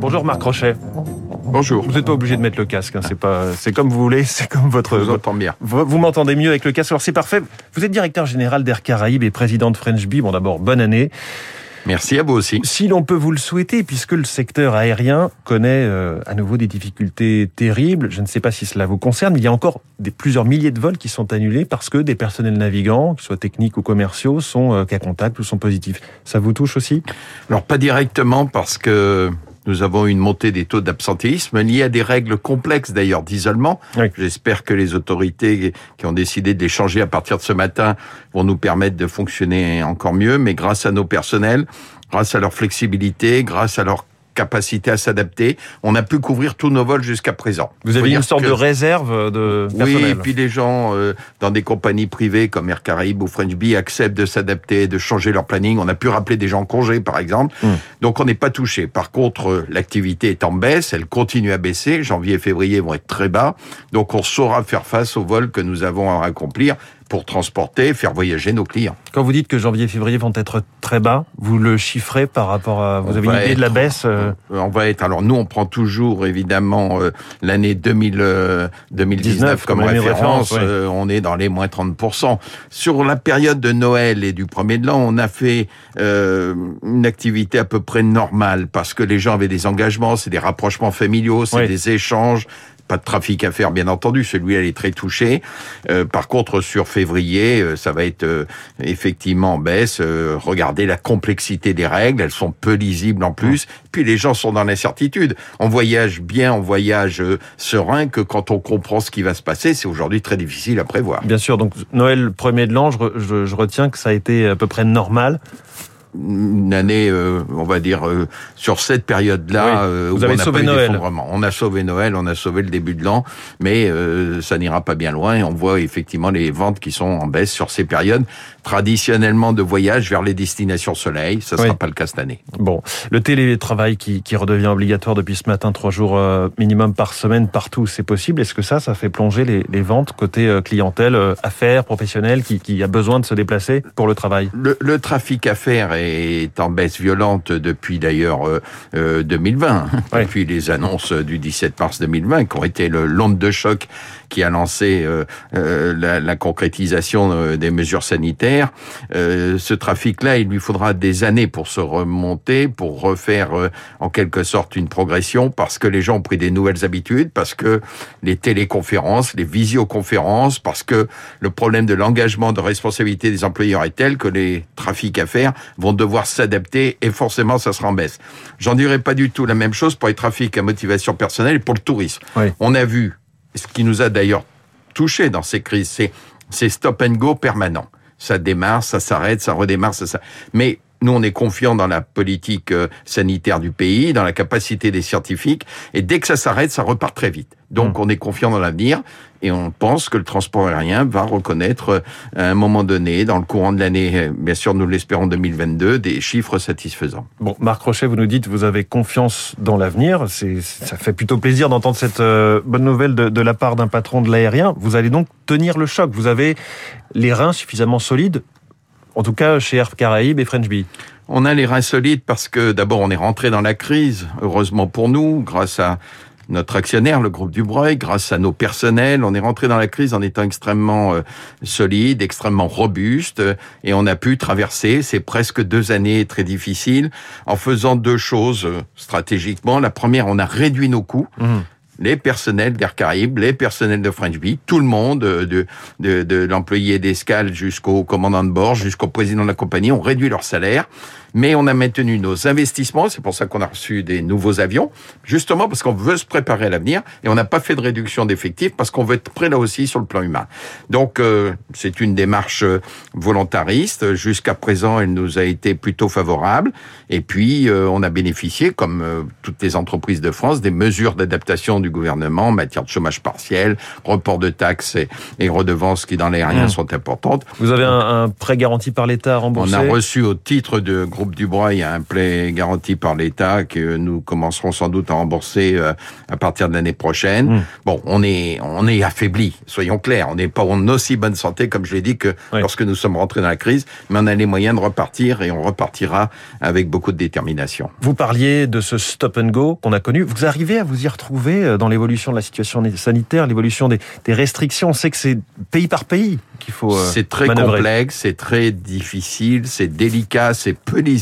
Bonjour Marc Rochet. Bonjour. Vous n'êtes pas obligé de mettre le casque, hein. c'est pas, c'est comme vous voulez, c'est comme votre. Je vous entends bien. Vous, vous m'entendez mieux avec le casque, alors c'est parfait. Vous êtes directeur général d'Air Caraïbes et président de French Bee. Bon d'abord, bonne année. Merci à vous aussi. Si l'on peut vous le souhaiter, puisque le secteur aérien connaît euh, à nouveau des difficultés terribles, je ne sais pas si cela vous concerne, mais il y a encore des, plusieurs milliers de vols qui sont annulés parce que des personnels navigants, qu'ils soient techniques ou commerciaux, sont euh, cas contact ou sont positifs. Ça vous touche aussi? Alors pas directement parce que nous avons une montée des taux d'absentéisme liés à des règles complexes d'ailleurs d'isolement. Oui. J'espère que les autorités qui ont décidé de les changer à partir de ce matin vont nous permettre de fonctionner encore mieux. Mais grâce à nos personnels, grâce à leur flexibilité, grâce à leur capacité à s'adapter, on a pu couvrir tous nos vols jusqu'à présent. Vous avez une sorte que- de réserve de personnel Oui, et puis les gens euh, dans des compagnies privées comme Air Caraïbes ou French Bee acceptent de s'adapter, de changer leur planning. On a pu rappeler des gens en congé, par exemple. Mm. Donc on n'est pas touché. Par contre, euh, l'activité est en baisse, elle continue à baisser. Janvier et février vont être très bas. Donc on saura faire face aux vols que nous avons à accomplir pour transporter, faire voyager nos clients. Quand vous dites que janvier et février vont être très bas, vous le chiffrez par rapport à... Vous On avez une idée de la baisse euh, On va être. Alors nous, on prend toujours évidemment euh, l'année 2000, euh, 2019 comme référence. référence, ouais. On est dans les moins 30% Sur la période de Noël et du premier de l'an, on a fait une activité à peu près normale parce que les gens avaient des engagements, c'est des rapprochements familiaux, c'est des échanges. Pas de trafic à faire, bien entendu. Celui-là, il est très touché. Euh, par contre, sur février, euh, ça va être euh, effectivement en baisse. Regardez la complexité des règles. Elles sont peu lisibles en plus. Puis les gens sont dans l'incertitude. On voyage bien, on voyage serein que quand on comprend ce qui va se passer, c'est aujourd'hui très difficile à prévoir. Bien sûr, donc Noël premier de l'an, je, re- je- je retiens que ça a été à peu près normal. Une année, euh, on va dire, euh, sur cette période-là, Oui. euh, Vous où avez on n'a sauvé pas eu Noël. On a sauvé Noël, on a sauvé le début de l'an, mais euh, ça n'ira pas bien loin. Et on voit effectivement les ventes qui sont en baisse sur ces périodes traditionnellement de voyage vers les destinations soleil. Ça ne sera pas le cas cette année. Bon, le télétravail qui, qui redevient obligatoire depuis ce matin, trois jours minimum par semaine partout, c'est possible. Est-ce que ça, ça fait plonger les, les ventes côté clientèle, affaires, professionnels, qui, qui a besoin de se déplacer pour le travail? Le, le trafic à faire est en baisse violente depuis d'ailleurs euh, euh, 2020, Ouais. depuis les annonces du 17 mars 2020, qui ont été le- l'onde de choc qui a lancé euh, euh, la, la concrétisation euh, des mesures sanitaires. Euh, ce trafic-là, il lui faudra des années pour se remonter, pour refaire euh, en quelque sorte une progression, parce que les gens ont pris des nouvelles habitudes, parce que les téléconférences, les visioconférences, parce que le problème de l'engagement de responsabilité des employeurs est tel que les trafics à faire vont devoir s'adapter et forcément ça sera en baisse. J'en dirais pas du tout la même chose pour les trafics à motivation personnelle et pour le tourisme. Oui. On a vu, ce qui nous a d'ailleurs touché dans ces crises, c'est stop and go permanent. Ça démarre, ça s'arrête, ça redémarre, ça ça. Mais nous, on est confiants dans la politique euh, sanitaire du pays, dans la capacité des scientifiques, et dès que ça s'arrête, ça repart très vite. Donc, on est confiant dans l'avenir, et on pense que le transport aérien va reconnaître euh, à un moment donné, dans le courant de l'année, euh, bien sûr, nous l'espérons 2022, des chiffres satisfaisants. Bon, Marc Rochet, vous nous dites vous avez confiance dans l'avenir. C'est, ça fait plutôt plaisir d'entendre cette euh, bonne nouvelle de, de la part d'un patron de l'aérien. Vous allez donc tenir le choc. Vous avez les reins suffisamment solides, en tout cas chez Air Caraïbes et French Bee. On a les reins solides parce que d'abord on est rentré dans la crise, heureusement pour nous, grâce à notre actionnaire, le groupe Dubreuil, grâce à nos personnels, on est rentré dans la crise en étant extrêmement euh, solide, extrêmement robuste, et on a pu traverser ces presque deux années très difficiles en faisant deux choses euh, stratégiquement. La première, on a réduit nos coûts les personnels d'Air Caraïbes, les personnels de French Bee, tout le monde, euh, de, de, de l'employé d'escale jusqu'au commandant de bord, jusqu'au président de la compagnie, ont réduit leur salaire. Mais on a maintenu nos investissements, c'est pour ça qu'on a reçu des nouveaux avions, justement parce qu'on veut se préparer à l'avenir et on n'a pas fait de réduction d'effectifs parce qu'on veut être prêt là aussi sur le plan humain. Donc euh, c'est une démarche euh, volontariste. Jusqu'à présent, elle nous a été plutôt favorable. Et puis euh, on a bénéficié, comme euh, toutes les entreprises de France, des mesures d'adaptation du gouvernement en matière de chômage partiel, report de taxes et, et redevances qui dans l'aérien Mmh. sont importantes. Vous avez un, un prêt garanti par l'État à On a reçu au titre de groupe groupe Dubreuil a un prêt garanti par l'État que nous commencerons sans doute à rembourser euh, à partir de l'année prochaine. Hmm. Bon, on est on est affaibli, soyons clairs. On n'est pas en aussi bonne santé comme je l'ai dit que lorsque nous sommes rentrés dans la crise, mais on a les moyens de repartir et on repartira avec beaucoup de détermination. Vous parliez de ce stop and go qu'on a connu. Vous arrivez à vous y retrouver euh, dans l'évolution de la situation sanitaire, l'évolution des, des restrictions. On sait que c'est pays par pays qu'il faut. Euh, c'est très complexe, c'est très difficile, c'est délicat, c'est peu lisible.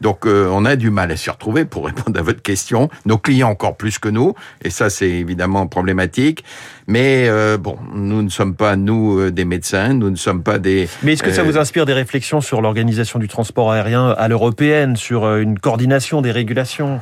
Donc euh, on a du mal à s'y retrouver pour répondre à votre question. Nos clients encore plus que nous, et ça c'est évidemment problématique. Mais euh, bon, nous ne sommes pas nous des médecins, nous ne sommes pas des. Mais est-ce que ça vous inspire des réflexions sur l'organisation du transport aérien à l'européenne, sur une coordination des régulations?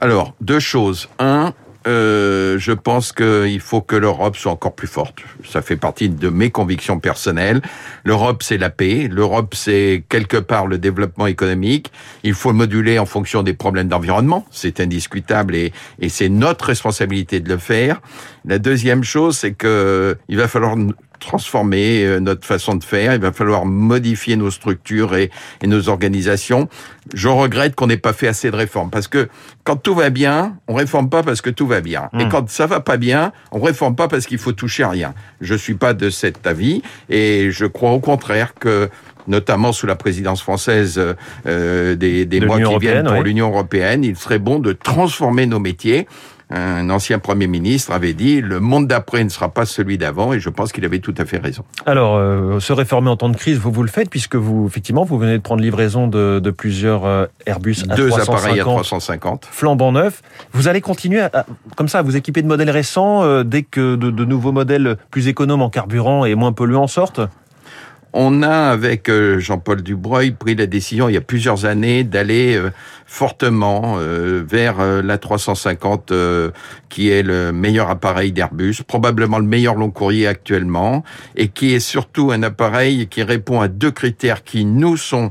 Alors, deux choses. Un, euh, je pense qu'il faut que l'Europe soit encore plus forte. Ça fait partie de mes convictions personnelles. L'Europe, c'est la paix. L'Europe, c'est quelque part le développement économique. Il faut moduler en fonction des problèmes d'environnement. C'est indiscutable et, et c'est notre responsabilité de le faire. La deuxième chose, c'est que il va falloir transformer euh, notre façon de faire, il va falloir modifier nos structures et, nos organisations. Je regrette qu'on n'ait pas fait assez de réformes parce que quand tout va bien, on réforme pas parce que tout va bien. Et hmm. quand ça va pas bien, on réforme pas parce qu'il faut toucher à rien. Je suis pas de cet avis et je crois au contraire que notamment sous la présidence française euh, des, mois qui viennent pour l'Union européenne, il serait bon de transformer nos métiers un ancien Premier ministre avait dit le monde d'après ne sera pas celui d'avant et je pense qu'il avait tout à fait raison. Alors, euh, se réformer en temps de crise, vous vous le faites puisque vous, effectivement, vous venez de prendre livraison de, de plusieurs euh, Airbus A350. Deux appareils à 350. Flambant neuf. Vous allez continuer à, comme ça à vous équiper de modèles récents euh, dès que de, de nouveaux modèles plus économes en carburant et moins polluants sortent? On a, avec euh, Jean-Paul Dubreuil, pris la décision il y a plusieurs années d'aller euh, fortement euh, vers la 350, qui est le meilleur appareil d'Airbus, probablement le meilleur long courrier actuellement, et qui est surtout un appareil qui répond à deux critères qui nous sont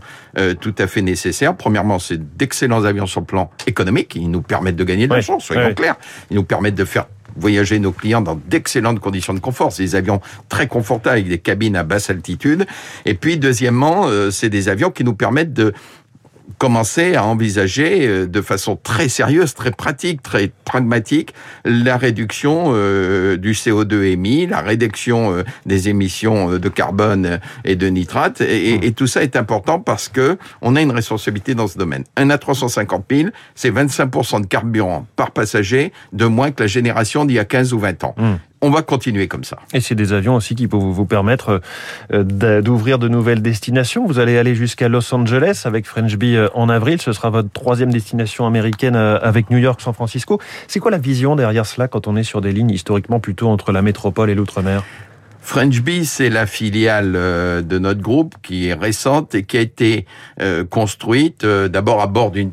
tout à fait nécessaires. Premièrement, c'est d'excellents avions sur le plan économique, ils nous permettent de gagner de l'argent, soyons clairs. Ils nous permettent de faire voyager nos clients dans d'excellentes conditions de confort. C'est des avions très confortables avec des cabines à basse altitude. Et puis, deuxièmement, euh, c'est des avions qui nous permettent de commencer à envisager euh, de façon très sérieuse, très pratique, très pragmatique la réduction euh, du CO2 émis, la réduction euh, des émissions de carbone et de nitrate. Et, et, tout ça est important parce que on a une responsabilité dans ce domaine. Un A350 000, c'est 25% de carburant par passager de moins que la génération d'il y a 15 ou 20 ans. Mmh on va continuer comme ça. Et c'est des avions aussi qui peuvent vous permettre euh, d'ouvrir de nouvelles destinations. Vous allez aller jusqu'à Los Angeles avec French Bee euh, en avril. Ce sera votre troisième destination américaine euh, avec New York, San Francisco. C'est quoi la vision derrière cela quand on est sur des lignes historiquement plutôt entre la métropole et l'outre-mer? French Bee, c'est la filiale de notre groupe qui est récente et qui a été construite d'abord à bord d'une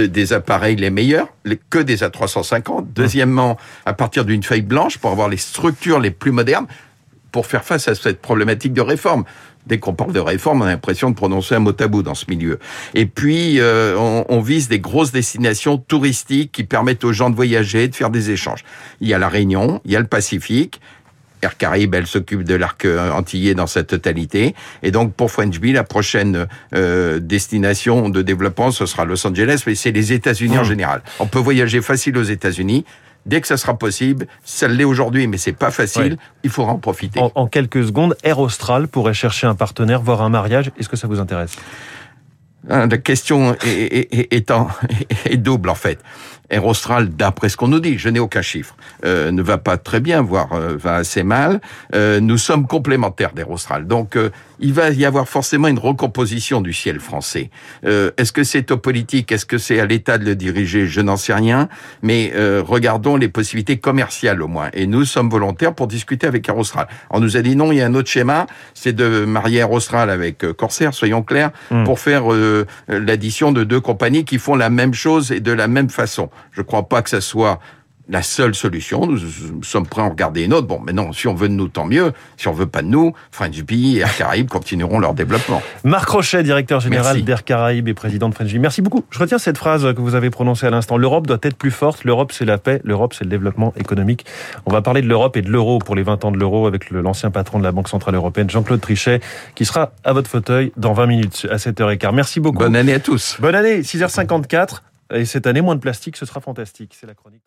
des appareils les meilleurs, que des A350. Deuxièmement, à partir d'une feuille blanche pour avoir les structures les plus modernes pour faire face à cette problématique de réforme. Dès qu'on parle de réforme, on a l'impression de prononcer un mot tabou dans ce milieu. Et puis, euh, on, on, vise des grosses destinations touristiques qui permettent aux gens de voyager, de faire des échanges. Il y a la Réunion, il y a le Pacifique, Air Caraïbes, elle s'occupe de l'arc euh, antillais dans sa totalité. Et donc, pour French Bee, la prochaine euh, destination de développement, ce sera Los Angeles, mais c'est les États-Unis en mmh. général. On peut voyager facile aux États-Unis. Dès que ça sera possible, ça l'est aujourd'hui, mais c'est pas facile. Il faudra en profiter. En, quelques secondes, Air Austral pourrait chercher un partenaire, voire un mariage. Est-ce que ça vous intéresse? Ah, La question est, est double en fait. Air Austral, d'après ce qu'on nous dit, je n'ai aucun chiffre, euh, ne va pas très bien, voire euh, va assez mal. Euh, nous sommes complémentaires d'Air Austral. Donc, il va y avoir forcément une recomposition du ciel français. Est-ce que c'est aux politiques Est-ce que c'est à l'État de le diriger? Je n'en sais rien. Mais regardons les possibilités commerciales au moins. Et nous sommes volontaires pour discuter avec Air Austral. On nous a dit non, il y a un autre schéma, c'est de marier Air Austral avec Corsair, soyons clairs, hmm. pour faire l'addition de deux compagnies qui font la même chose et de la même façon. Je ne crois pas que ça soit la seule solution. Nous, sommes prêts à en regarder une autre. Bon, mais non, si on veut de nous, tant mieux. Si on veut pas de nous, French et Air Caraïbes continueront leur développement. Marc Rochet, directeur général d'Air Caraïbes et président de French Merci beaucoup. Je retiens cette phrase que vous avez prononcée à l'instant. L'Europe doit être plus forte. L'Europe, c'est la paix. L'Europe, c'est le développement économique. On va parler de l'Europe et de l'euro pour les 20 ans de l'euro avec l'ancien patron de la Banque Centrale Européenne, Jean-Claude Trichet, qui sera à votre fauteuil dans 20 minutes à 7h15. Merci beaucoup. Bonne année à tous. Bonne année, 6h54. Et cette année, moins de plastique, ce sera fantastique. C'est la chronique.